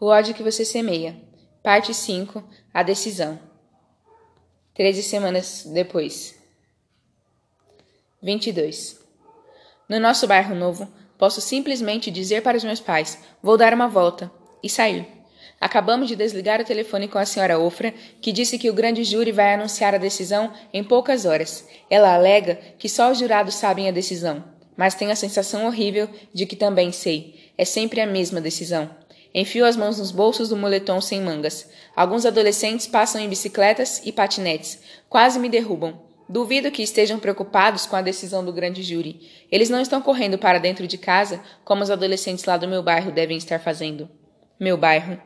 O ódio que você semeia. Parte 5. A decisão. Treze semanas depois. 22. No nosso bairro novo, posso simplesmente dizer para os meus pais: vou dar uma volta e sair. Acabamos de desligar o telefone com a senhora Ofra, que disse que o grande júri vai anunciar a decisão em poucas horas. Ela alega que só os jurados sabem a decisão, mas tenho a sensação horrível de que também sei. É sempre a mesma decisão. Enfio as mãos nos bolsos do moletom sem mangas. Alguns adolescentes passam em bicicletas e patinetes. Quase me derrubam. Duvido que estejam preocupados com a decisão do grande júri. Eles não estão correndo para dentro de casa como os adolescentes lá do meu bairro devem estar fazendo. Meu bairro.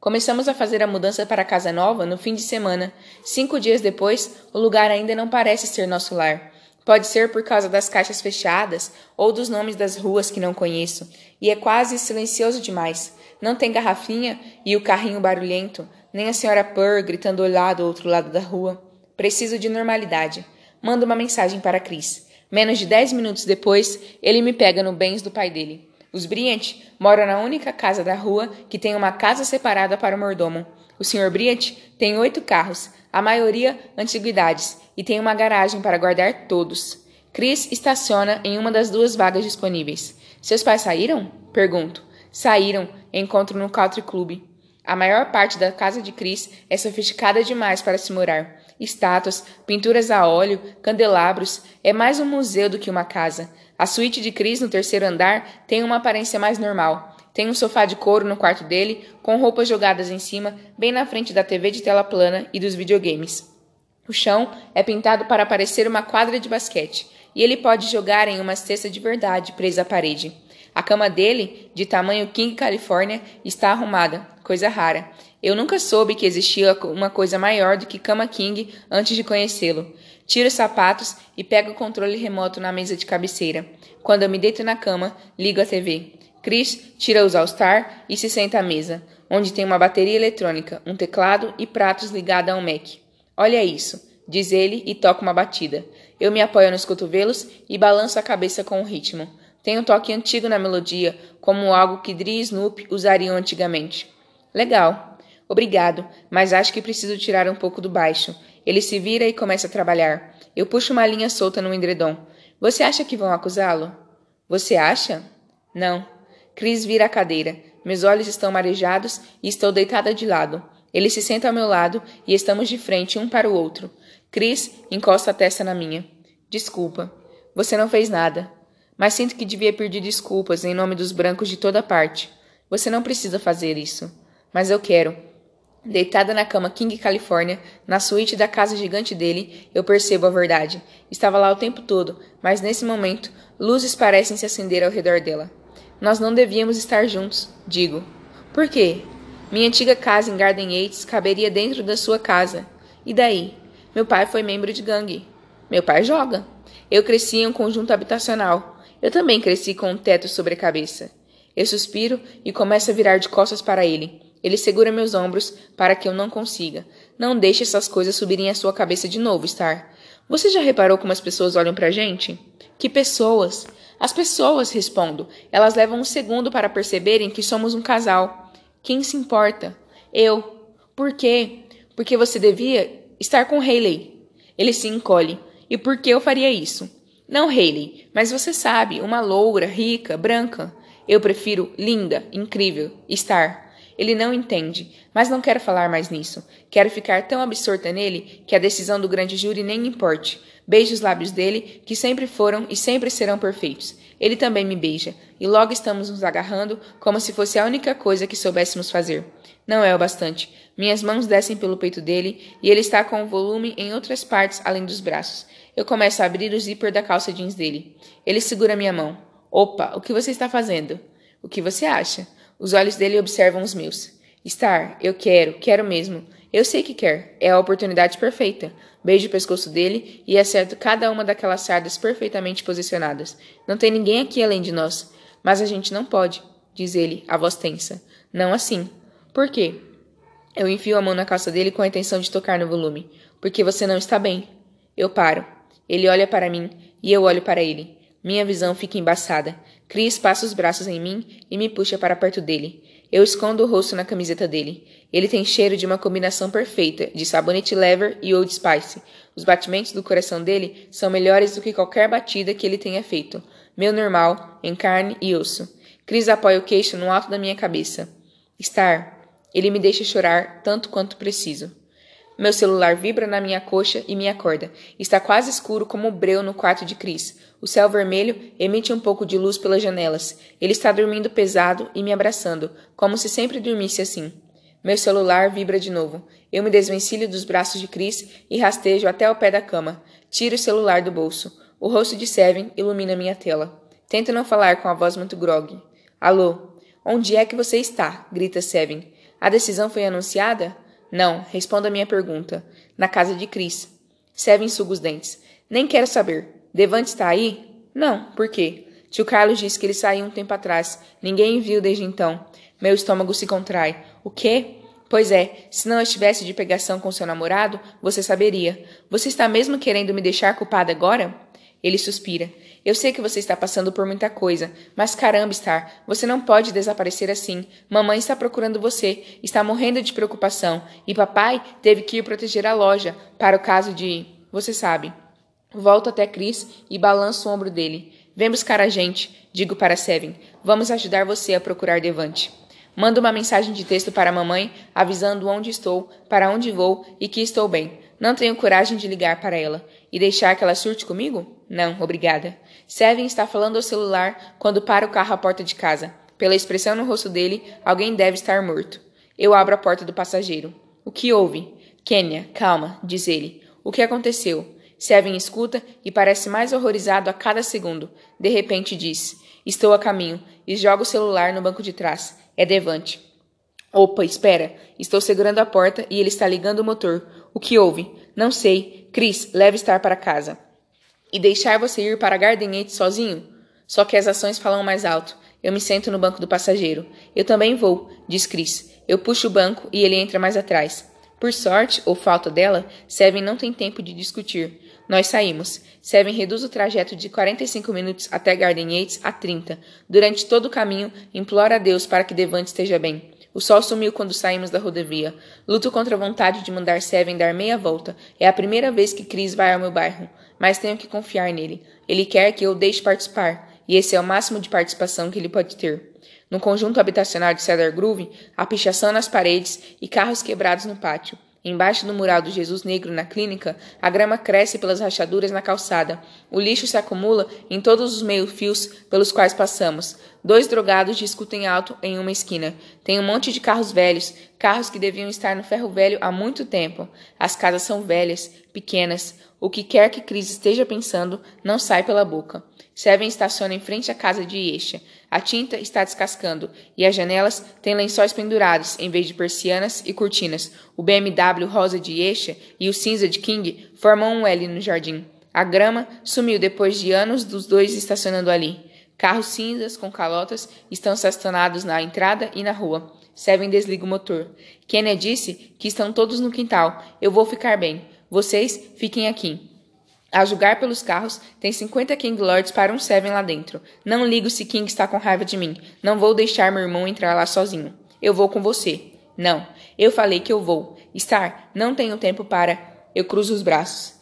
Começamos a fazer a mudança para a casa nova no fim de semana. Cinco dias depois, o lugar ainda não parece ser nosso lar. Pode ser por causa das caixas fechadas ou dos nomes das ruas que não conheço, e é quase silencioso demais. Não tem garrafinha e o carrinho barulhento, nem a senhora Purr gritando lá do outro lado da rua. Preciso de normalidade. Mando uma mensagem para Chris. Menos de dez minutos depois, ele me pega no bens do pai dele. Os Bryant moram na única casa da rua que tem uma casa separada para o mordomo. O Sr. Bryant tem oito carros, a maioria antiguidades, e tem uma garagem para guardar todos. Chris estaciona em uma das duas vagas disponíveis. Seus pais saíram? Pergunto. Saíram, encontro no Country Club. A maior parte da casa de Chris é sofisticada demais para se morar. Estátuas, pinturas a óleo, candelabros, é mais um museu do que uma casa. A suíte de Chris no terceiro andar tem uma aparência mais normal. Tem um sofá de couro no quarto dele, com roupas jogadas em cima, bem na frente da TV de tela plana e dos videogames. O chão é pintado para parecer uma quadra de basquete, e ele pode jogar em uma cesta de verdade presa à parede. A cama dele, de tamanho King California, está arrumada, coisa rara. Eu nunca soube que existia uma coisa maior do que cama King antes de conhecê-lo. Tiro os sapatos e pego o controle remoto na mesa de cabeceira. Quando eu me deito na cama, ligo a TV. Chris tira os All-Star e se senta à mesa, onde tem uma bateria eletrônica, um teclado e pratos ligados a um Mac. Olha isso, diz ele e toca uma batida. Eu me apoio nos cotovelos e balanço a cabeça com o ritmo. Tem um toque antigo na melodia, como algo que Dri e Snoop usariam antigamente. Legal. Obrigado, mas acho que preciso tirar um pouco do baixo. Ele se vira e começa a trabalhar. Eu puxo uma linha solta no edredom. Você acha que vão acusá-lo? Você acha? Não. Chris vira a cadeira. Meus olhos estão marejados e estou deitada de lado. Ele se senta ao meu lado e estamos de frente um para o outro. Chris encosta a testa na minha. Desculpa. Você não fez nada mas sinto que devia pedir desculpas em nome dos brancos de toda parte. Você não precisa fazer isso. Mas eu quero. Deitada na cama King California, na suíte da casa gigante dele, eu percebo a verdade. Estava lá o tempo todo, mas nesse momento, luzes parecem se acender ao redor dela. Nós não devíamos estar juntos, digo. Por quê? Minha antiga casa em Garden Yates caberia dentro da sua casa. E daí? Meu pai foi membro de gangue. Meu pai joga. Eu cresci em um conjunto habitacional. Eu também cresci com um teto sobre a cabeça. Eu suspiro e começo a virar de costas para ele. Ele segura meus ombros para que eu não consiga. Não deixe essas coisas subirem à sua cabeça de novo, Star. Você já reparou como as pessoas olham para a gente? Que pessoas? As pessoas, respondo. Elas levam um segundo para perceberem que somos um casal. Quem se importa? Eu. Por quê? Porque você devia estar com Haley. Ele se encolhe. E por que eu faria isso? Não Hayley, mas você sabe, uma loura, rica, branca. Eu prefiro linda, incrível, estar. Ele não entende, mas não quero falar mais nisso. Quero ficar tão absorta nele que a decisão do grande júri nem importe. Beijo os lábios dele, que sempre foram e sempre serão perfeitos. Ele também me beija, e logo estamos nos agarrando como se fosse a única coisa que soubéssemos fazer. Não é o bastante. Minhas mãos descem pelo peito dele e ele está com o volume em outras partes além dos braços. Eu começo a abrir o zíper da calça jeans dele. Ele segura minha mão. Opa, o que você está fazendo? O que você acha? Os olhos dele observam os meus. Star, eu quero, quero mesmo. Eu sei que quer. É a oportunidade perfeita. Beijo o pescoço dele e acerto cada uma daquelas sardas perfeitamente posicionadas. Não tem ninguém aqui além de nós. Mas a gente não pode, diz ele, a voz tensa. Não assim. Por quê? Eu enfio a mão na calça dele com a intenção de tocar no volume. Porque você não está bem. Eu paro. Ele olha para mim e eu olho para ele. Minha visão fica embaçada. Chris passa os braços em mim e me puxa para perto dele. Eu escondo o rosto na camiseta dele. Ele tem cheiro de uma combinação perfeita de sabonete lever e Old Spice. Os batimentos do coração dele são melhores do que qualquer batida que ele tenha feito. Meu normal, em carne e osso. Chris apoia o queixo no alto da minha cabeça. Star, ele me deixa chorar tanto quanto preciso. Meu celular vibra na minha coxa e me acorda. Está quase escuro como o breu no quarto de Chris. O céu vermelho emite um pouco de luz pelas janelas. Ele está dormindo pesado e me abraçando, como se sempre dormisse assim. Meu celular vibra de novo. Eu me desvencilho dos braços de Chris e rastejo até o pé da cama. Tiro o celular do bolso. O rosto de Seven ilumina minha tela. Tento não falar com a voz muito grogue. Alô? Onde é que você está? grita Seven. A decisão foi anunciada? Não, responda a minha pergunta. Na casa de Cris. Seven suga os dentes. Nem quero saber. Devante está aí? Não, por quê? Tio Carlos disse que ele saiu um tempo atrás. Ninguém viu desde então. Meu estômago se contrai. O quê? Pois é, se não estivesse de pegação com seu namorado, você saberia. Você está mesmo querendo me deixar culpada agora? Ele suspira. Eu sei que você está passando por muita coisa, mas caramba, Star, você não pode desaparecer assim. Mamãe está procurando você, está morrendo de preocupação, e papai teve que ir proteger a loja, para o caso de. Você sabe. Volto até Chris e balanço o ombro dele. Vem buscar a gente, digo para Seven. Vamos ajudar você a procurar Devante. Mando uma mensagem de texto para a mamãe, avisando onde estou, para onde vou e que estou bem. Não tenho coragem de ligar para ela. E deixar que ela surte comigo? Não, obrigada. Seven está falando ao celular quando para o carro à porta de casa. Pela expressão no rosto dele, alguém deve estar morto. Eu abro a porta do passageiro. O que houve? Kenya, calma, diz ele. O que aconteceu? Seven escuta e parece mais horrorizado a cada segundo. De repente diz: Estou a caminho e joga o celular no banco de trás. É Devante. Opa, espera. Estou segurando a porta e ele está ligando o motor. O que houve? Não sei. Chris, leve estar para casa. E deixar você ir para Gardenete sozinho? Só que as ações falam mais alto. Eu me sento no banco do passageiro. Eu também vou, diz Chris. Eu puxo o banco e ele entra mais atrás. Por sorte, ou falta dela, Seven não tem tempo de discutir. Nós saímos. Seven reduz o trajeto de 45 minutos até Garden Yates a 30. Durante todo o caminho, implora a Deus para que Devante esteja bem. O sol sumiu quando saímos da rodovia. Luto contra a vontade de mandar Seven dar meia volta. É a primeira vez que Chris vai ao meu bairro, mas tenho que confiar nele. Ele quer que eu deixe participar, e esse é o máximo de participação que ele pode ter. No conjunto habitacional de Cedar Grove, há pichação nas paredes e carros quebrados no pátio. Embaixo do mural do Jesus Negro na clínica, a grama cresce pelas rachaduras na calçada. O lixo se acumula em todos os meio-fios pelos quais passamos. Dois drogados discutem alto em uma esquina. Tem um monte de carros velhos, carros que deviam estar no ferro velho há muito tempo. As casas são velhas, pequenas. O que quer que Cris esteja pensando não sai pela boca. Seven estaciona em frente à casa de Yesha. A tinta está descascando e as janelas têm lençóis pendurados em vez de persianas e cortinas. O BMW rosa de Yesha e o cinza de King formam um L no jardim. A grama sumiu depois de anos dos dois estacionando ali. Carros cinzas com calotas estão estacionados na entrada e na rua. Seven desliga o motor. Kenya disse que estão todos no quintal. Eu vou ficar bem. Vocês fiquem aqui. A julgar pelos carros, tem 50 King Lords para um Seven lá dentro. Não ligo se King está com raiva de mim. Não vou deixar meu irmão entrar lá sozinho. Eu vou com você. Não, eu falei que eu vou. Star, não tenho tempo para. Eu cruzo os braços.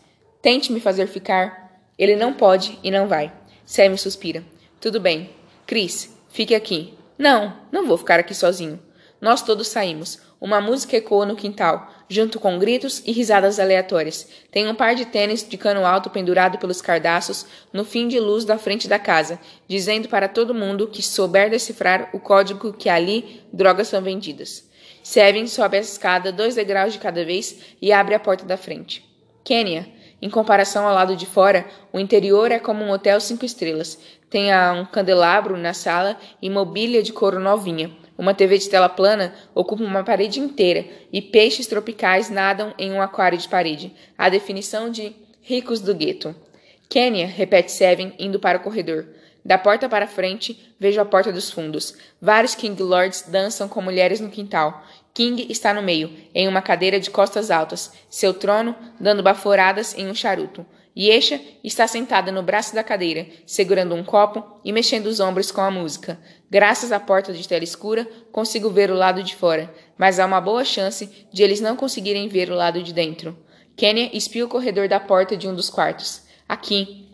Tente me fazer ficar. Ele não pode e não vai. Seven suspira. Tudo bem. Chris, fique aqui. Não, não vou ficar aqui sozinho. Nós todos saímos. Uma música ecoa no quintal, junto com gritos e risadas aleatórias. Tem um par de tênis de cano alto pendurado pelos cardaços no fim de luz da frente da casa, dizendo para todo mundo que souber decifrar o código que ali drogas são vendidas. Seven sobe a escada dois degraus de cada vez e abre a porta da frente. Kenya, em comparação ao lado de fora, o interior é como um hotel cinco estrelas. Tem um candelabro na sala e mobília de couro novinha. Uma TV de tela plana ocupa uma parede inteira e peixes tropicais nadam em um aquário de parede. A definição de ricos do gueto. Kenya, repete Seven, indo para o corredor. Da porta para frente, vejo a porta dos fundos. Vários King Lords dançam com mulheres no quintal. King está no meio, em uma cadeira de costas altas, seu trono dando baforadas em um charuto. Yesha está sentada no braço da cadeira, segurando um copo e mexendo os ombros com a música. Graças à porta de tela escura, consigo ver o lado de fora, mas há uma boa chance de eles não conseguirem ver o lado de dentro. Kenya espia o corredor da porta de um dos quartos. Aqui.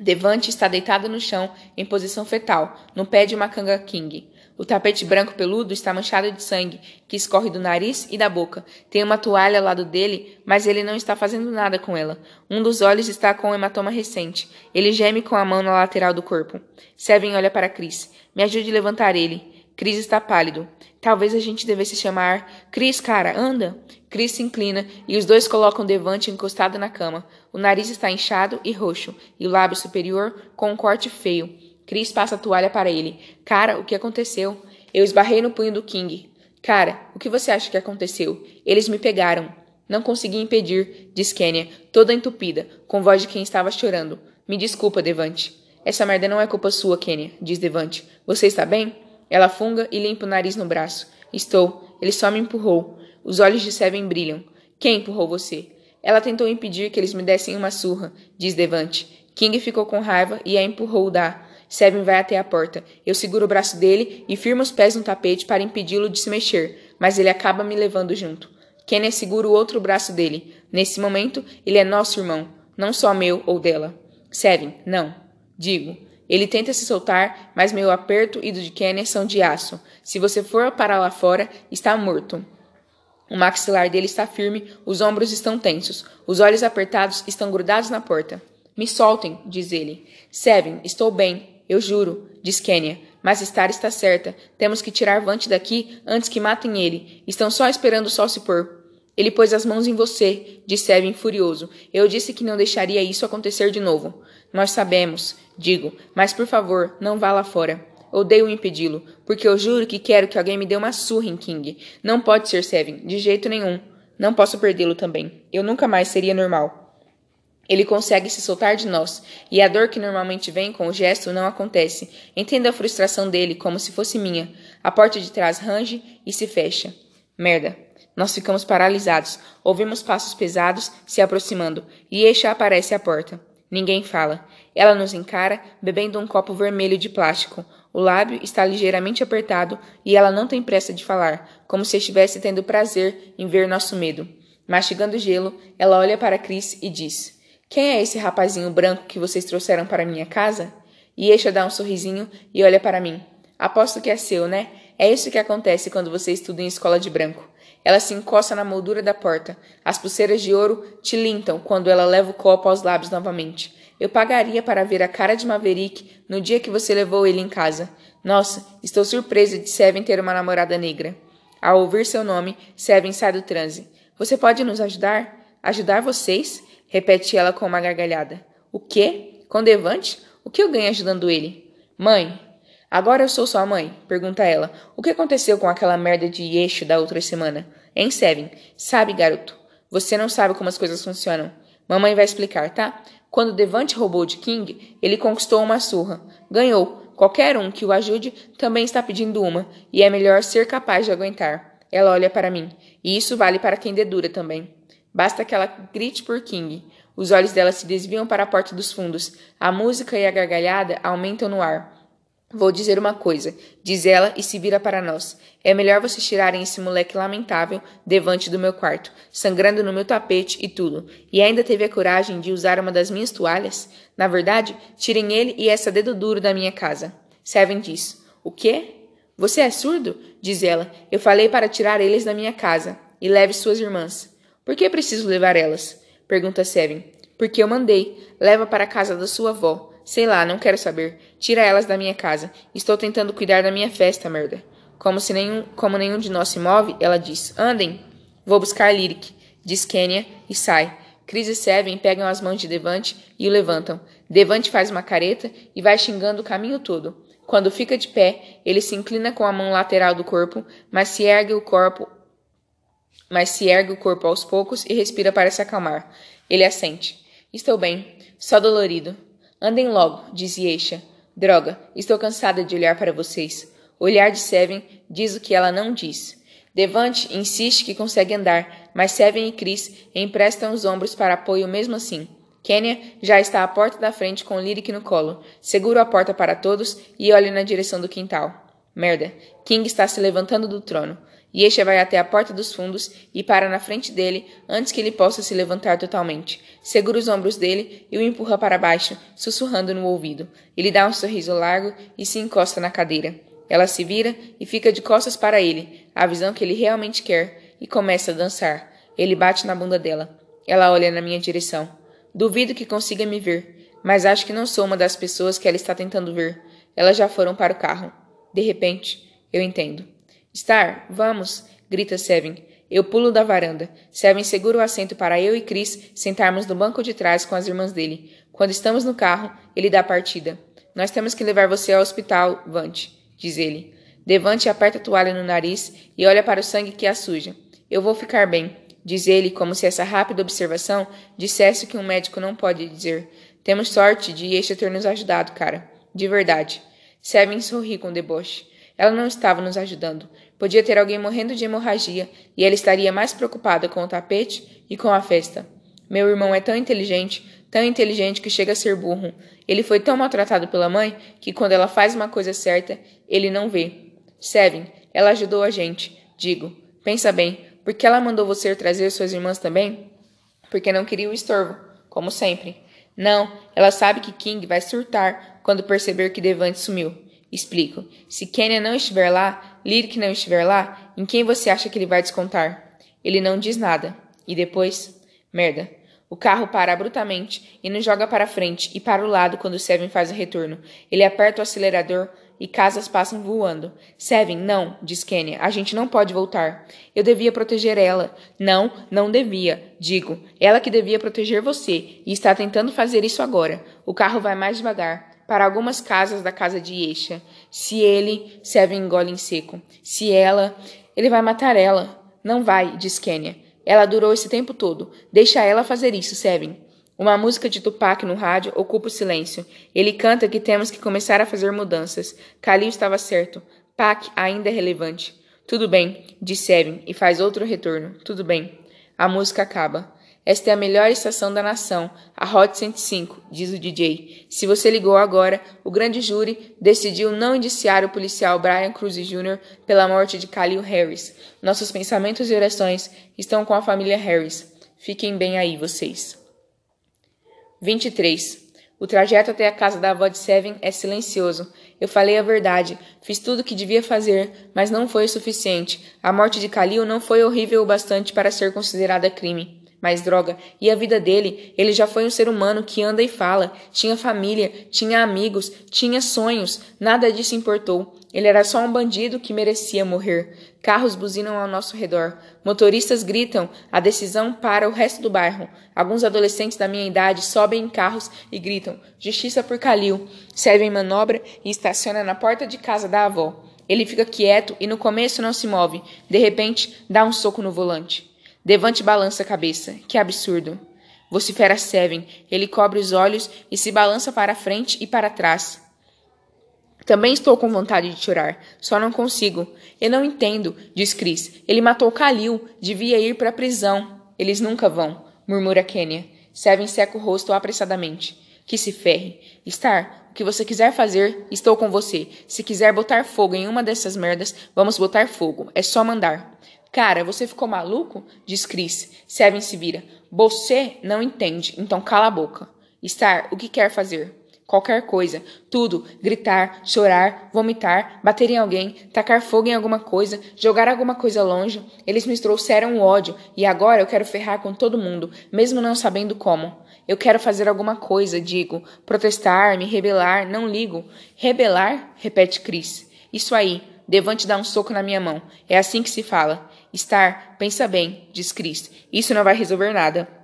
Devante está deitado no chão, em posição fetal, no pé de uma canga king. O tapete branco peludo está manchado de sangue, que escorre do nariz e da boca. Tem uma toalha ao lado dele, mas ele não está fazendo nada com ela. Um dos olhos está com um hematoma recente. Ele geme com a mão na lateral do corpo. Seven olha para Chris. Me ajude a levantar ele. Chris está pálido. Talvez a gente devesse chamar. Chris, cara, anda! Chris se inclina e os dois colocam Devante encostado na cama. O nariz está inchado e roxo, e o lábio superior com um corte feio. Chris passa a toalha para ele. Cara, o que aconteceu? Eu esbarrei no punho do King. Cara, o que você acha que aconteceu? Eles me pegaram. Não consegui impedir, diz Kenya, toda entupida, com voz de quem estava chorando. Me desculpa, Devante. Essa merda não é culpa sua, Kenya, diz Devante. Você está bem? Ela funga e limpa o nariz no braço. Estou. Ele só me empurrou. Os olhos de Seven brilham. Quem empurrou você? Ela tentou impedir que eles me dessem uma surra, diz Devante. King ficou com raiva e a empurrou da Seven vai até a porta. Eu seguro o braço dele e firmo os pés no tapete para impedi-lo de se mexer, mas ele acaba me levando junto. Kenya segura o outro braço dele. Nesse momento, ele é nosso irmão, não só meu ou dela. Seven, não. Digo. Ele tenta se soltar, mas meu aperto e do de Kenya são de aço. Se você for para lá fora, está morto. O maxilar dele está firme, os ombros estão tensos, os olhos apertados estão grudados na porta. Me soltem, diz ele. Seven, estou bem. Eu juro, diz Kenya. Mas Star está certa. Temos que tirar Vante daqui antes que matem ele. Estão só esperando o sol se pôr. Ele pôs as mãos em você, disse Seven furioso. Eu disse que não deixaria isso acontecer de novo. Nós sabemos, digo, mas por favor, não vá lá fora. Odeio impedi-lo, porque eu juro que quero que alguém me dê uma surra em King. Não pode ser Seven, de jeito nenhum. Não posso perdê-lo também. Eu nunca mais seria normal. Ele consegue se soltar de nós, e a dor que normalmente vem com o gesto não acontece. Entendo a frustração dele como se fosse minha. A porta de trás range e se fecha. Merda. Nós ficamos paralisados. Ouvimos passos pesados se aproximando, e Eixa aparece à porta. Ninguém fala. Ela nos encara, bebendo um copo vermelho de plástico. O lábio está ligeiramente apertado e ela não tem pressa de falar, como se estivesse tendo prazer em ver nosso medo. Mastigando gelo, ela olha para Chris e diz: quem é esse rapazinho branco que vocês trouxeram para minha casa? Eixa dá um sorrisinho e olha para mim. Aposto que é seu, né? É isso que acontece quando você estuda em escola de branco. Ela se encosta na moldura da porta. As pulseiras de ouro tilintam quando ela leva o copo aos lábios novamente. Eu pagaria para ver a cara de Maverick no dia que você levou ele em casa. Nossa, estou surpresa de Seven ter uma namorada negra. Ao ouvir seu nome, Seven sai do transe. Você pode nos ajudar? Ajudar vocês? Repete ela com uma gargalhada. O quê? Com Devante? O que eu ganho ajudando ele? Mãe. Agora eu sou sua mãe? Pergunta ela. O que aconteceu com aquela merda de eixo da outra semana? Em Seven. Sabe, garoto. Você não sabe como as coisas funcionam. Mamãe vai explicar, tá? Quando Devante roubou de King, ele conquistou uma surra. Ganhou. Qualquer um que o ajude também está pedindo uma, e é melhor ser capaz de aguentar. Ela olha para mim. E isso vale para quem dedura também. Basta que ela grite por King. Os olhos dela se desviam para a porta dos fundos. A música e a gargalhada aumentam no ar. Vou dizer uma coisa, diz ela e se vira para nós. É melhor vocês tirarem esse moleque lamentável devante do meu quarto, sangrando no meu tapete e tudo. E ainda teve a coragem de usar uma das minhas toalhas? Na verdade, tirem ele e essa dedo duro da minha casa. Seven diz: O quê? Você é surdo? Diz ela. Eu falei para tirar eles da minha casa. E leve suas irmãs. Por que preciso levar elas? Pergunta Seven. Porque eu mandei. Leva para a casa da sua avó. Sei lá, não quero saber. Tira elas da minha casa. Estou tentando cuidar da minha festa, merda. Como se nenhum, como nenhum de nós se move, ela diz: Andem. Vou buscar Lyric, diz Kenya e sai. Chris e Seven pegam as mãos de Devante e o levantam. Devante faz uma careta e vai xingando o caminho todo. Quando fica de pé, ele se inclina com a mão lateral do corpo, mas se ergue o corpo mas se ergue o corpo aos poucos e respira para se acalmar. Ele assente. Estou bem, só dolorido. Andem logo, diz Yeisha. Droga, estou cansada de olhar para vocês. O olhar de Seven diz o que ela não diz. Devante insiste que consegue andar, mas Seven e Chris emprestam os ombros para apoio mesmo assim. Kenya já está à porta da frente com Lyric no colo. Seguro a porta para todos e olha na direção do quintal. Merda. King está se levantando do trono. Yesha vai até a porta dos fundos e para na frente dele antes que ele possa se levantar totalmente. Segura os ombros dele e o empurra para baixo, sussurrando no ouvido. Ele dá um sorriso largo e se encosta na cadeira. Ela se vira e fica de costas para ele, a visão que ele realmente quer, e começa a dançar. Ele bate na bunda dela. Ela olha na minha direção. Duvido que consiga me ver, mas acho que não sou uma das pessoas que ela está tentando ver. Elas já foram para o carro. De repente, eu entendo. Star, vamos! grita Seven. Eu pulo da varanda. Seven segura o assento para eu e Chris sentarmos no banco de trás com as irmãs dele. Quando estamos no carro, ele dá a partida. Nós temos que levar você ao hospital, Vante, diz ele. Devante aperta a toalha no nariz e olha para o sangue que a suja. Eu vou ficar bem, diz ele, como se essa rápida observação dissesse o que um médico não pode dizer. Temos sorte de este ter nos ajudado, cara. De verdade. Seven sorri com deboche. Ela não estava nos ajudando. Podia ter alguém morrendo de hemorragia e ela estaria mais preocupada com o tapete e com a festa. Meu irmão é tão inteligente, tão inteligente que chega a ser burro. Ele foi tão maltratado pela mãe que quando ela faz uma coisa certa, ele não vê. Seven, ela ajudou a gente. Digo, pensa bem, por que ela mandou você trazer suas irmãs também? Porque não queria o estorvo, como sempre. Não, ela sabe que King vai surtar quando perceber que Devante sumiu. Explico. Se Kenya não estiver lá, Lyric não estiver lá, em quem você acha que ele vai descontar? Ele não diz nada. E depois? Merda. O carro para abruptamente e nos joga para frente e para o lado quando Seven faz o retorno. Ele aperta o acelerador, e casas passam voando. Seven, não, diz Kenya. A gente não pode voltar. Eu devia proteger ela. Não, não devia. Digo, ela que devia proteger você e está tentando fazer isso agora. O carro vai mais devagar. Para algumas casas da casa de Yesha. Se ele, Seven engole em seco. Se ela, ele vai matar ela. Não vai, diz Kenya. Ela durou esse tempo todo. Deixa ela fazer isso, Seven. Uma música de Tupac no rádio ocupa o silêncio. Ele canta que temos que começar a fazer mudanças. Khalil estava certo. Pac ainda é relevante. Tudo bem, diz Seven e faz outro retorno. Tudo bem. A música acaba. Esta é a melhor estação da nação, a Hot 105, diz o DJ. Se você ligou agora, o grande júri decidiu não indiciar o policial Brian Cruz Jr. pela morte de Khalil Harris. Nossos pensamentos e orações estão com a família Harris. Fiquem bem aí, vocês. 23. O trajeto até a casa da avó de Seven é silencioso. Eu falei a verdade. Fiz tudo o que devia fazer, mas não foi o suficiente. A morte de Khalil não foi horrível o bastante para ser considerada crime. Mas droga, e a vida dele? Ele já foi um ser humano que anda e fala, tinha família, tinha amigos, tinha sonhos, nada disso importou. Ele era só um bandido que merecia morrer. Carros buzinam ao nosso redor. Motoristas gritam a decisão para o resto do bairro. Alguns adolescentes da minha idade sobem em carros e gritam: Justiça por Calil. Servem manobra e estaciona na porta de casa da avó. Ele fica quieto e no começo não se move. De repente, dá um soco no volante. Devante balança a cabeça. Que absurdo. Vocifera Seven. Ele cobre os olhos e se balança para frente e para trás. Também estou com vontade de chorar, só não consigo. Eu não entendo, diz Chris. Ele matou Kalil, devia ir para a prisão. Eles nunca vão, murmura Kenya. Seven seca o rosto apressadamente. Que se ferre. Star, o que você quiser fazer, estou com você. Se quiser botar fogo em uma dessas merdas, vamos botar fogo. É só mandar. Cara, você ficou maluco? Diz Chris. Seven se vira. Você não entende, então cala a boca. Star, o que quer fazer? Qualquer coisa. Tudo. Gritar, chorar, vomitar, bater em alguém, tacar fogo em alguma coisa, jogar alguma coisa longe. Eles me trouxeram o ódio e agora eu quero ferrar com todo mundo, mesmo não sabendo como. Eu quero fazer alguma coisa, digo. Protestar, me rebelar, não ligo. Rebelar? repete Chris. Isso aí. Devante dá um soco na minha mão. É assim que se fala. Star, pensa bem, diz Chris. Isso não vai resolver nada.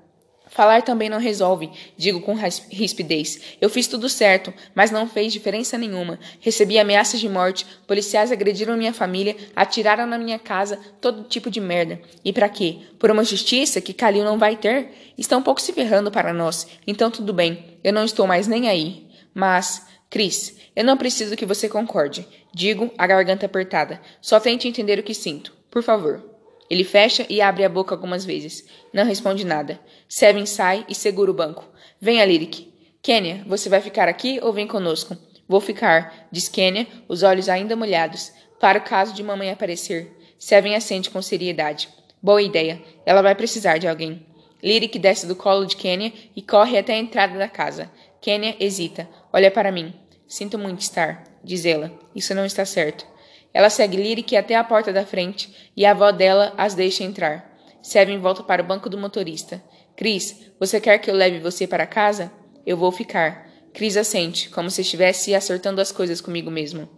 Falar também não resolve, digo com rispidez. Eu fiz tudo certo, mas não fez diferença nenhuma. Recebi ameaças de morte, policiais agrediram minha família, atiraram na minha casa, todo tipo de merda. E para quê? Por uma justiça que Kalil não vai ter? Estão um pouco se ferrando para nós. Então tudo bem, eu não estou mais nem aí. Mas, Cris, eu não preciso que você concorde. Digo, a garganta apertada. Só tente entender o que sinto. Por favor. Ele fecha e abre a boca algumas vezes. Não responde nada. Seven sai e segura o banco. Venha, Lyric. Kenya, você vai ficar aqui ou vem conosco? Vou ficar, diz Kenya, os olhos ainda molhados. para o caso de mamãe aparecer. Seven assente com seriedade. Boa ideia. Ela vai precisar de alguém. Lyric desce do colo de Kenya e corre até a entrada da casa. Kenya hesita. Olha para mim. Sinto muito estar, diz ela. Isso não está certo. Ela segue Lyric até a porta da frente e a avó dela as deixa entrar. Seven volta para o banco do motorista. Chris, você quer que eu leve você para casa? Eu vou ficar. Chris assente, como se estivesse acertando as coisas comigo mesmo.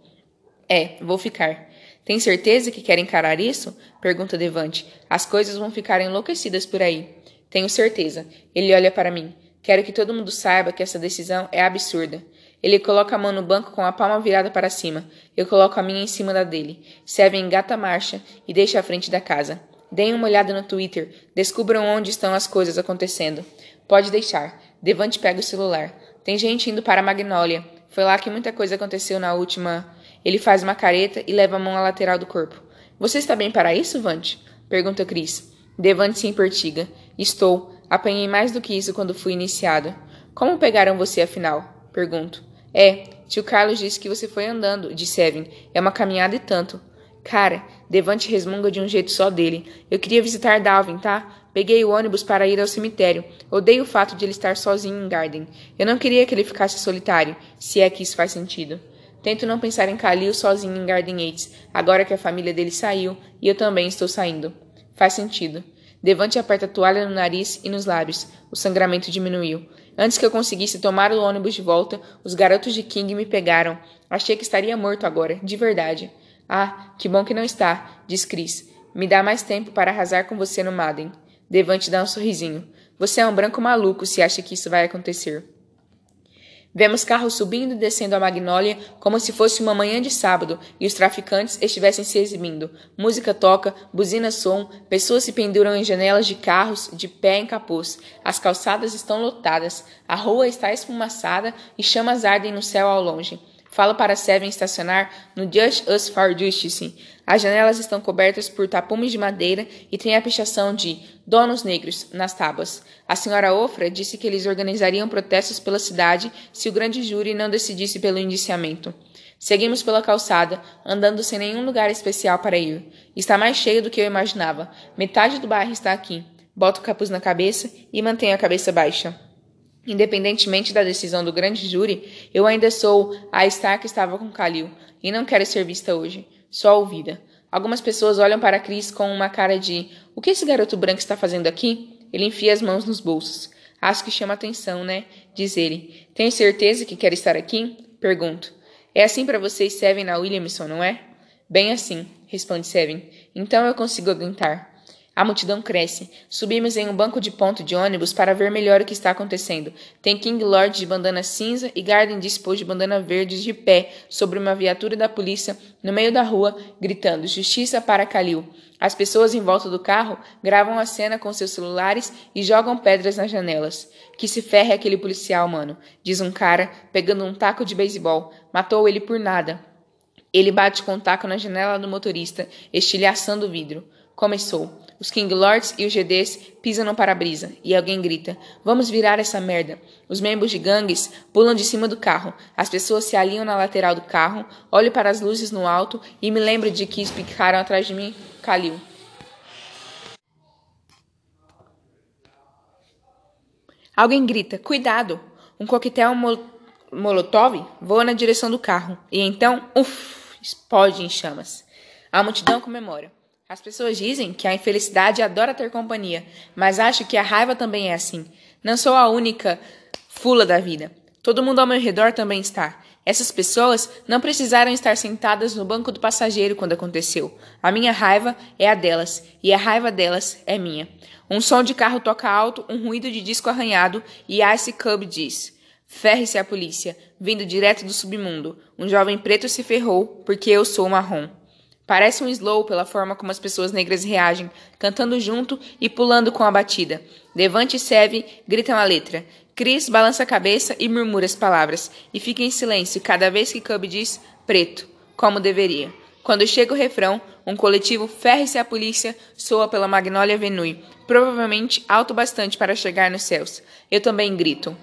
É, vou ficar. Tem certeza que quer encarar isso? Pergunta Devante. As coisas vão ficar enlouquecidas por aí. Tenho certeza. Ele olha para mim. Quero que todo mundo saiba que essa decisão é absurda. Ele coloca a mão no banco com a palma virada para cima. Eu coloco a minha em cima da dele. Seven engata a marcha e deixa a frente da casa. Deem uma olhada no Twitter. Descubram onde estão as coisas acontecendo. Pode deixar. Devante pega o celular. Tem gente indo para a Magnólia. Foi lá que muita coisa aconteceu na última. Ele faz uma careta e leva a mão à lateral do corpo. Você está bem para isso, Vante? Pergunta Chris. Devante se impertiga. Estou. Apanhei mais do que isso quando fui iniciado. Como pegaram você, afinal? Pergunto. É, tio Carlos disse que você foi andando, disse Evan. É uma caminhada e tanto. Cara, Devante resmunga de um jeito só dele. Eu queria visitar Dalvin, tá? Peguei o ônibus para ir ao cemitério. Odeio o fato de ele estar sozinho em Garden. Eu não queria que ele ficasse solitário, se é que isso faz sentido. Tento não pensar em Khalil sozinho em Garden Yates, agora que a família dele saiu e eu também estou saindo. Faz sentido. Devante aperta a toalha no nariz e nos lábios. O sangramento diminuiu. Antes que eu conseguisse tomar o ônibus de volta, os garotos de King me pegaram. Achei que estaria morto agora, de verdade. Ah, que bom que não está, diz Chris. Me dá mais tempo para arrasar com você no Madden. Devante dá um sorrisinho. Você é um branco maluco se acha que isso vai acontecer. Vemos carros subindo e descendo a Magnólia como se fosse uma manhã de sábado e os traficantes estivessem se exibindo. Música toca, buzina som, pessoas se penduram em janelas de carros, de pé em capuz. As calçadas estão lotadas, a rua está esfumaçada e chamas ardem no céu ao longe. Falo para Seven estacionar no Just Us for Justice. As janelas estão cobertas por tapumes de madeira e tem a pichação de Donos Negros nas tábuas. A senhora Ofra disse que eles organizariam protestos pela cidade se o grande júri não decidisse pelo indiciamento. Seguimos pela calçada, andando sem nenhum lugar especial para ir. Está mais cheio do que eu imaginava. Metade do bairro está aqui. Boto o capuz na cabeça e mantenho a cabeça baixa. Independentemente da decisão do grande júri, eu ainda sou a Star que estava com Kalil e não quero ser vista hoje, só ouvida. Algumas pessoas olham para Chris com uma cara de: O que esse garoto branco está fazendo aqui? Ele enfia as mãos nos bolsos. Acho que chama atenção, né? Diz ele. Tem certeza que quer estar aqui? Pergunto. É assim para vocês, Seven na Williamson, não é? Bem assim, responde Seven. Então eu consigo aguentar. A multidão cresce. Subimos em um banco de ponto de ônibus para ver melhor o que está acontecendo. Tem King Lord de bandana cinza e Garden disposto de bandana verde de pé sobre uma viatura da polícia no meio da rua, gritando Justiça para Kalil. As pessoas em volta do carro gravam a cena com seus celulares e jogam pedras nas janelas. Que se ferre aquele policial, mano, diz um cara, pegando um taco de beisebol. Matou ele por nada. Ele bate com o taco na janela do motorista, estilhaçando o vidro. Começou. Os King Lords e os GDs pisam no para-brisa e alguém grita: Vamos virar essa merda. Os membros de gangues pulam de cima do carro. As pessoas se alinham na lateral do carro. Olho para as luzes no alto e me lembro de que ficaram atrás de mim. Kalil. Alguém grita: Cuidado! Um coquetel mol molotov voa na direção do carro. E então, uff, explode em chamas. A multidão comemora. As pessoas dizem que a infelicidade adora ter companhia, mas acho que a raiva também é assim. Não sou a única fula da vida. Todo mundo ao meu redor também está. Essas pessoas não precisaram estar sentadas no banco do passageiro quando aconteceu. A minha raiva é a delas, e a raiva delas é minha. Um som de carro toca alto, um ruído de disco arranhado, e Ice Cub diz: Ferre-se a polícia, vindo direto do submundo. Um jovem preto se ferrou, porque eu sou marrom. Parece um slow pela forma como as pessoas negras reagem, cantando junto e pulando com a batida. Devante e Seve gritam a letra. Chris balança a cabeça e murmura as palavras, e fica em silêncio cada vez que Cub diz preto, como deveria. Quando chega o refrão, um coletivo ferre-se à polícia soa pela Magnolia Avenue, provavelmente alto bastante para chegar nos céus. Eu também grito.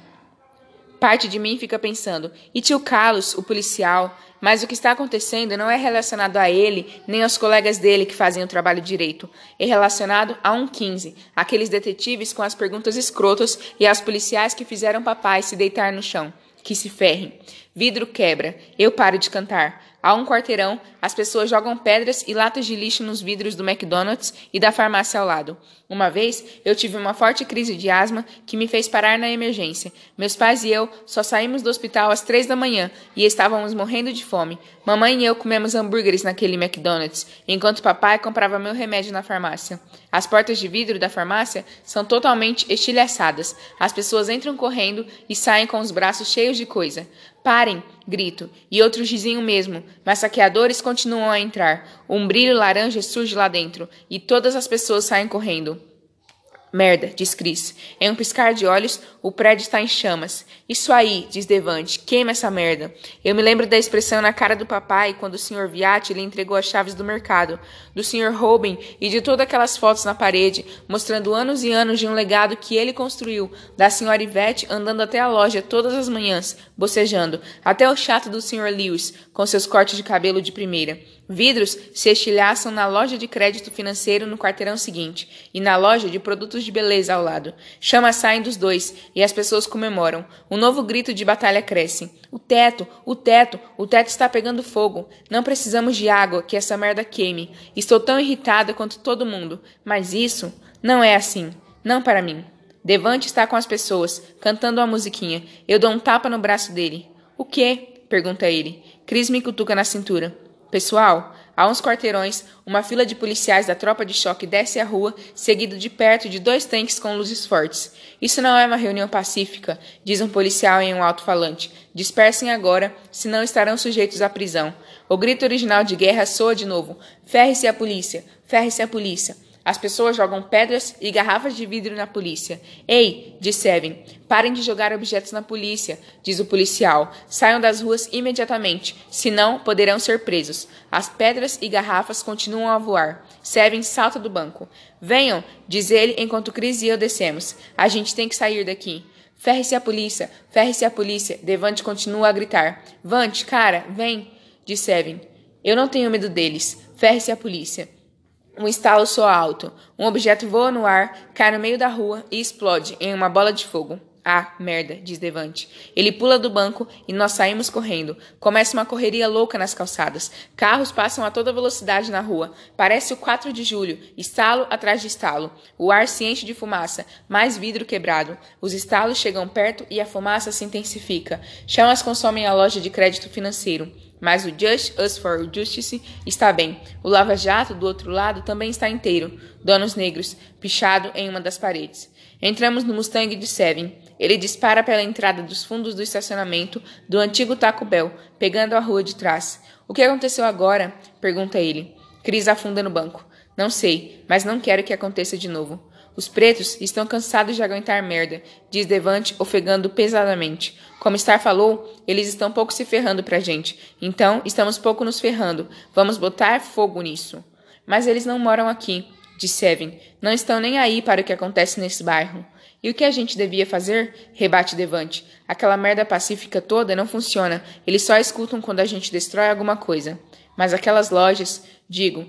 Parte de mim fica pensando: e tio Carlos, o policial? Mas o que está acontecendo não é relacionado a ele nem aos colegas dele que fazem o trabalho direito. É relacionado a um 15, aqueles detetives com as perguntas escrotas e aos policiais que fizeram papai se deitar no chão. Que se ferrem. Vidro quebra. Eu paro de cantar. A um quarteirão, as pessoas jogam pedras e latas de lixo nos vidros do McDonald's e da farmácia ao lado. Uma vez, eu tive uma forte crise de asma que me fez parar na emergência. Meus pais e eu só saímos do hospital às três da manhã e estávamos morrendo de fome. Mamãe e eu comemos hambúrgueres naquele McDonald's, enquanto papai comprava meu remédio na farmácia. As portas de vidro da farmácia são totalmente estilhaçadas. As pessoas entram correndo e saem com os braços cheios de coisa. Parem! grito, e outros dizem o mesmo, mas saqueadores continuam a entrar. Um brilho laranja surge lá dentro, e todas as pessoas saem correndo. Merda, diz Chris. Em um piscar de olhos, o prédio está em chamas. Isso aí, diz Devante, queima essa merda. Eu me lembro da expressão na cara do papai quando o Sr. Viatti lhe entregou as chaves do mercado, do Sr. Robin e de todas aquelas fotos na parede, mostrando anos e anos de um legado que ele construiu, da Sra. Ivete andando até a loja todas as manhãs, bocejando, até o chato do Sr. Lewis, com seus cortes de cabelo de primeira. Vidros se estilhaçam na loja de crédito financeiro no quarteirão seguinte e na loja de produtos de beleza ao lado. Chamas saem dos dois e as pessoas comemoram. Um novo grito de batalha cresce. O teto, o teto, o teto está pegando fogo. Não precisamos de água que essa merda queime. Estou tão irritada quanto todo mundo. Mas isso não é assim. Não para mim. Devante está com as pessoas, cantando uma musiquinha. Eu dou um tapa no braço dele. O quê? pergunta ele. Cris me cutuca na cintura. Pessoal, a uns quarteirões, uma fila de policiais da tropa de choque desce a rua, seguido de perto de dois tanques com luzes fortes. Isso não é uma reunião pacífica, diz um policial em um alto-falante. Dispersem agora, senão estarão sujeitos à prisão. O grito original de guerra soa de novo. Ferre-se a polícia! Ferre-se a polícia! As pessoas jogam pedras e garrafas de vidro na polícia. Ei, diz Evan, parem de jogar objetos na polícia, diz o policial. Saiam das ruas imediatamente, senão poderão ser presos. As pedras e garrafas continuam a voar. Seven salta do banco. Venham, diz ele enquanto Chris e eu descemos. A gente tem que sair daqui. Ferre-se a polícia, ferre-se a polícia. Devante continua a gritar. Vante, cara, vem, diz Seven. Eu não tenho medo deles. Ferre-se a polícia. Um estalo soa alto. Um objeto voa no ar, cai no meio da rua e explode em uma bola de fogo. Ah, merda, diz Devante. Ele pula do banco e nós saímos correndo. Começa uma correria louca nas calçadas. Carros passam a toda velocidade na rua. Parece o 4 de julho, estalo atrás de estalo. O ar se enche de fumaça, mais vidro quebrado. Os estalos chegam perto e a fumaça se intensifica. Chamas consomem a loja de crédito financeiro. Mas o Just Us for Justice está bem. O lava-jato do outro lado também está inteiro. Donos negros, pichado em uma das paredes. Entramos no Mustang de Seven. Ele dispara pela entrada dos fundos do estacionamento do antigo Taco Bell, pegando a rua de trás. O que aconteceu agora? pergunta ele. Cris afunda no banco. Não sei, mas não quero que aconteça de novo. Os pretos estão cansados de aguentar merda, diz Devante, ofegando pesadamente. Como Star falou, eles estão pouco se ferrando pra gente. Então, estamos pouco nos ferrando. Vamos botar fogo nisso. Mas eles não moram aqui, disse Seven. Não estão nem aí para o que acontece nesse bairro. E o que a gente devia fazer? Rebate Devante. Aquela merda pacífica toda não funciona. Eles só escutam quando a gente destrói alguma coisa. Mas aquelas lojas, digo,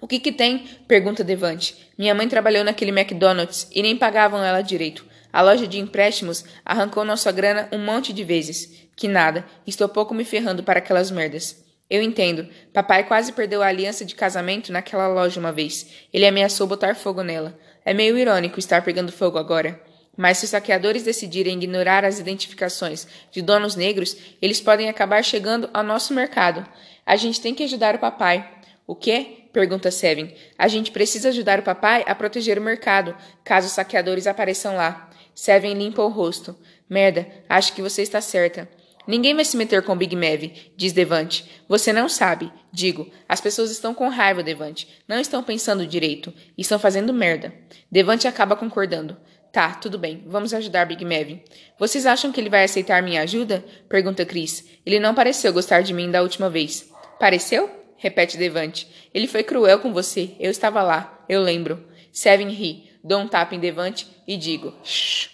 o que que tem? pergunta Devante. Minha mãe trabalhou naquele McDonald's e nem pagavam ela direito. A loja de empréstimos arrancou nossa grana um monte de vezes. Que nada, estou pouco me ferrando para aquelas merdas. Eu entendo. Papai quase perdeu a aliança de casamento naquela loja uma vez. Ele ameaçou botar fogo nela. É meio irônico estar pegando fogo agora. Mas se os saqueadores decidirem ignorar as identificações de donos negros, eles podem acabar chegando ao nosso mercado. A gente tem que ajudar o papai. O quê? Pergunta Seven. A gente precisa ajudar o papai a proteger o mercado, caso os saqueadores apareçam lá. Seven limpa o rosto. Merda, acho que você está certa. Ninguém vai se meter com Big Mav, diz Devante. Você não sabe. Digo, as pessoas estão com raiva, Devante. Não estão pensando direito. Estão fazendo merda. Devante acaba concordando. Tá, tudo bem. Vamos ajudar Big Mav. Vocês acham que ele vai aceitar minha ajuda? Pergunta Chris. Ele não pareceu gostar de mim da última vez. Pareceu? Repete Devante. Ele foi cruel com você. Eu estava lá. Eu lembro. Seven ri. Dou um tapa em Devante e digo: Shh.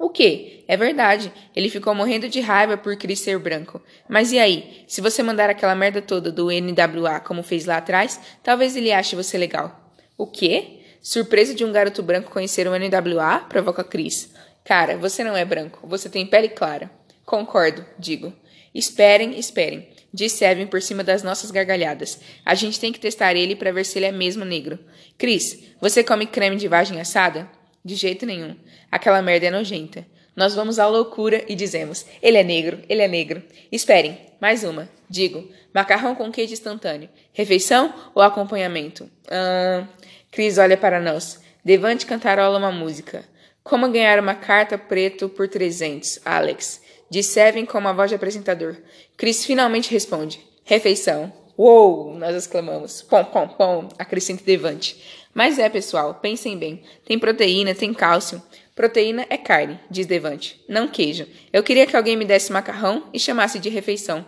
O quê? É verdade. Ele ficou morrendo de raiva por Chris ser branco. Mas e aí? Se você mandar aquela merda toda do NWA como fez lá atrás, talvez ele ache você legal. O quê? Surpresa de um garoto branco conhecer o NWA? Provoca Chris. Cara, você não é branco. Você tem pele clara. Concordo, digo. Esperem, esperem, disse Evan por cima das nossas gargalhadas. A gente tem que testar ele para ver se ele é mesmo negro. Chris, você come creme de vagem assada? De jeito nenhum. Aquela merda é nojenta. Nós vamos à loucura e dizemos: ele é negro, ele é negro. Esperem, mais uma. Digo: macarrão com queijo instantâneo. Refeição ou acompanhamento? Ah. Cris olha para nós. Devante cantarola uma música. Como ganhar uma carta preto por 300, Alex? Diz Seven com uma voz de apresentador. Cris finalmente responde: Refeição. Uou! Nós exclamamos. Pom, pom, pom, acrescenta Devante. Mas é, pessoal, pensem bem. Tem proteína, tem cálcio. Proteína é carne, diz Devante, não queijo. Eu queria que alguém me desse macarrão e chamasse de refeição.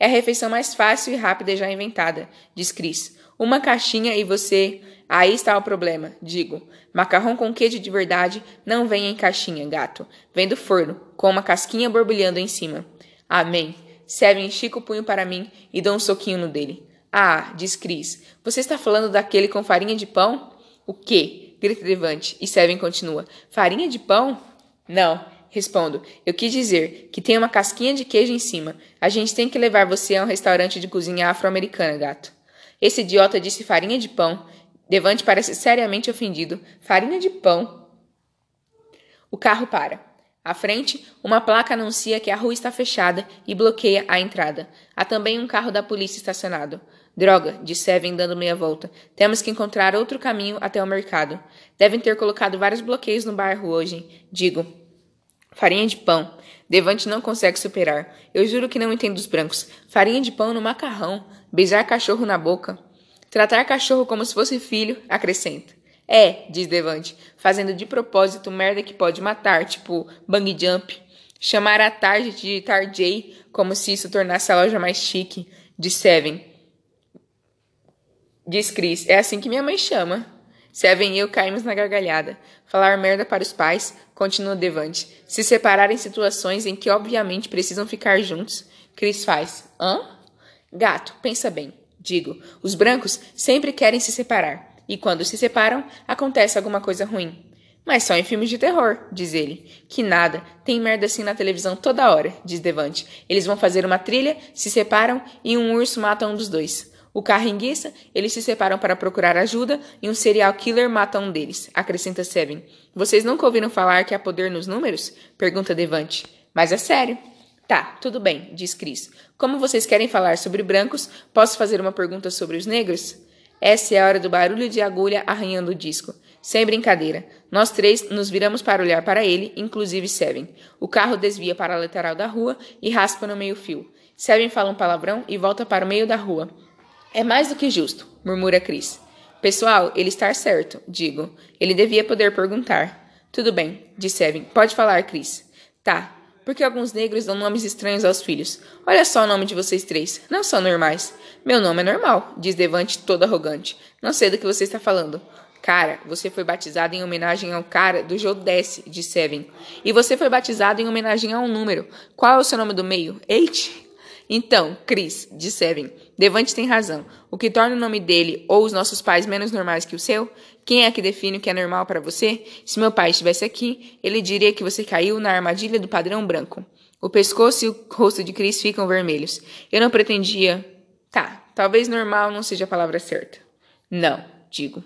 É a refeição mais fácil e rápida já inventada, diz Cris. Uma caixinha e você. Aí está o problema, digo. Macarrão com queijo de verdade não vem em caixinha, gato. Vem do forno, com uma casquinha borbulhando em cima. Amém. Seven estica o punho para mim e dou um soquinho no dele. Ah, diz Cris, você está falando daquele com farinha de pão? O quê? Grita Devante, e Seven continua. Farinha de pão? Não, respondo. Eu quis dizer que tem uma casquinha de queijo em cima. A gente tem que levar você a um restaurante de cozinha afro-americana, gato. Esse idiota disse farinha de pão. Devante parece seriamente ofendido. Farinha de pão. O carro para. À frente, uma placa anuncia que a rua está fechada e bloqueia a entrada. Há também um carro da polícia estacionado. Droga, disse Evan dando meia volta. Temos que encontrar outro caminho até o mercado. Devem ter colocado vários bloqueios no bairro hoje. Digo. Farinha de pão. Devante não consegue superar. Eu juro que não entendo os brancos. Farinha de pão no macarrão. Beijar cachorro na boca. Tratar cachorro como se fosse filho, acrescenta. É, diz Devante, fazendo de propósito merda que pode matar, tipo bang jump. Chamar a Target de Tarjay, como se isso tornasse a loja mais chique, de Seven. Diz Chris, é assim que minha mãe chama. Seven e eu caímos na gargalhada. Falar merda para os pais, continua Devante. Se separar em situações em que obviamente precisam ficar juntos. Chris faz. Hã? Gato, pensa bem. Digo, os brancos sempre querem se separar. E quando se separam, acontece alguma coisa ruim. Mas só em filmes de terror, diz ele. Que nada, tem merda assim na televisão toda hora, diz Devante. Eles vão fazer uma trilha, se separam e um urso mata um dos dois. O carringuista, eles se separam para procurar ajuda e um serial killer mata um deles, acrescenta Seven. Vocês nunca ouviram falar que há poder nos números? Pergunta Devante. Mas é sério. Tá, tudo bem, diz Chris. Como vocês querem falar sobre brancos, posso fazer uma pergunta sobre os negros? Essa é a hora do barulho de agulha arranhando o disco. Sem brincadeira. Nós três nos viramos para olhar para ele, inclusive Seven. O carro desvia para a lateral da rua e raspa no meio-fio. Seven fala um palavrão e volta para o meio da rua. É mais do que justo, murmura Chris. Pessoal, ele está certo, digo. Ele devia poder perguntar. Tudo bem, disse Seven. Pode falar, Chris. Tá, porque alguns negros dão nomes estranhos aos filhos. Olha só o nome de vocês três. Não são normais. Meu nome é normal, diz Devante todo arrogante. Não sei do que você está falando. Cara, você foi batizado em homenagem ao cara do Jodesse, disse Seven. E você foi batizado em homenagem a um número. Qual é o seu nome do meio? Eight? Então, Chris, disse Seven, Devante tem razão. O que torna o nome dele ou os nossos pais menos normais que o seu? Quem é que define o que é normal para você? Se meu pai estivesse aqui, ele diria que você caiu na armadilha do padrão branco. O pescoço e o rosto de Chris ficam vermelhos. Eu não pretendia. Tá, talvez normal não seja a palavra certa. Não, digo.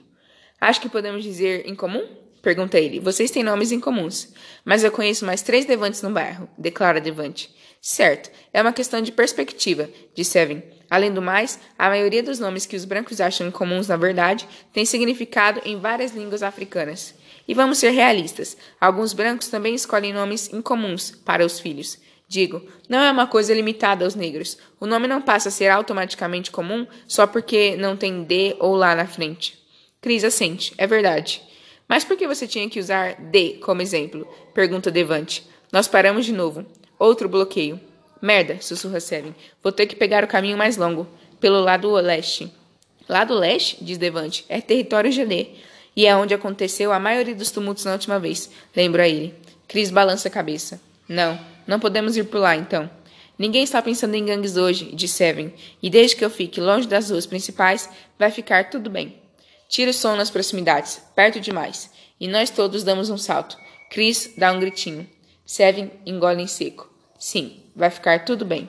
Acho que podemos dizer em comum? Pergunta ele. Vocês têm nomes incomuns. Mas eu conheço mais três Devantes no bairro, declara Devante. Certo, é uma questão de perspectiva, disse Evan. Além do mais, a maioria dos nomes que os brancos acham incomuns, na verdade, tem significado em várias línguas africanas. E vamos ser realistas: alguns brancos também escolhem nomes incomuns para os filhos. Digo, não é uma coisa limitada aos negros. O nome não passa a ser automaticamente comum só porque não tem D ou lá na frente. Cris assente, é verdade. Mas por que você tinha que usar D como exemplo? Pergunta Devante. Nós paramos de novo. Outro bloqueio. Merda, sussurra Seven. Vou ter que pegar o caminho mais longo, pelo lado leste. Lado leste? diz Devante. É território GD. E é onde aconteceu a maioria dos tumultos na última vez, lembra ele. Chris balança a cabeça. Não, não podemos ir por lá então. Ninguém está pensando em gangues hoje, disse Evan, e desde que eu fique longe das ruas principais, vai ficar tudo bem. Tira o som nas proximidades, perto demais, e nós todos damos um salto. Chris dá um gritinho. Seven engole em seco. Sim, vai ficar tudo bem.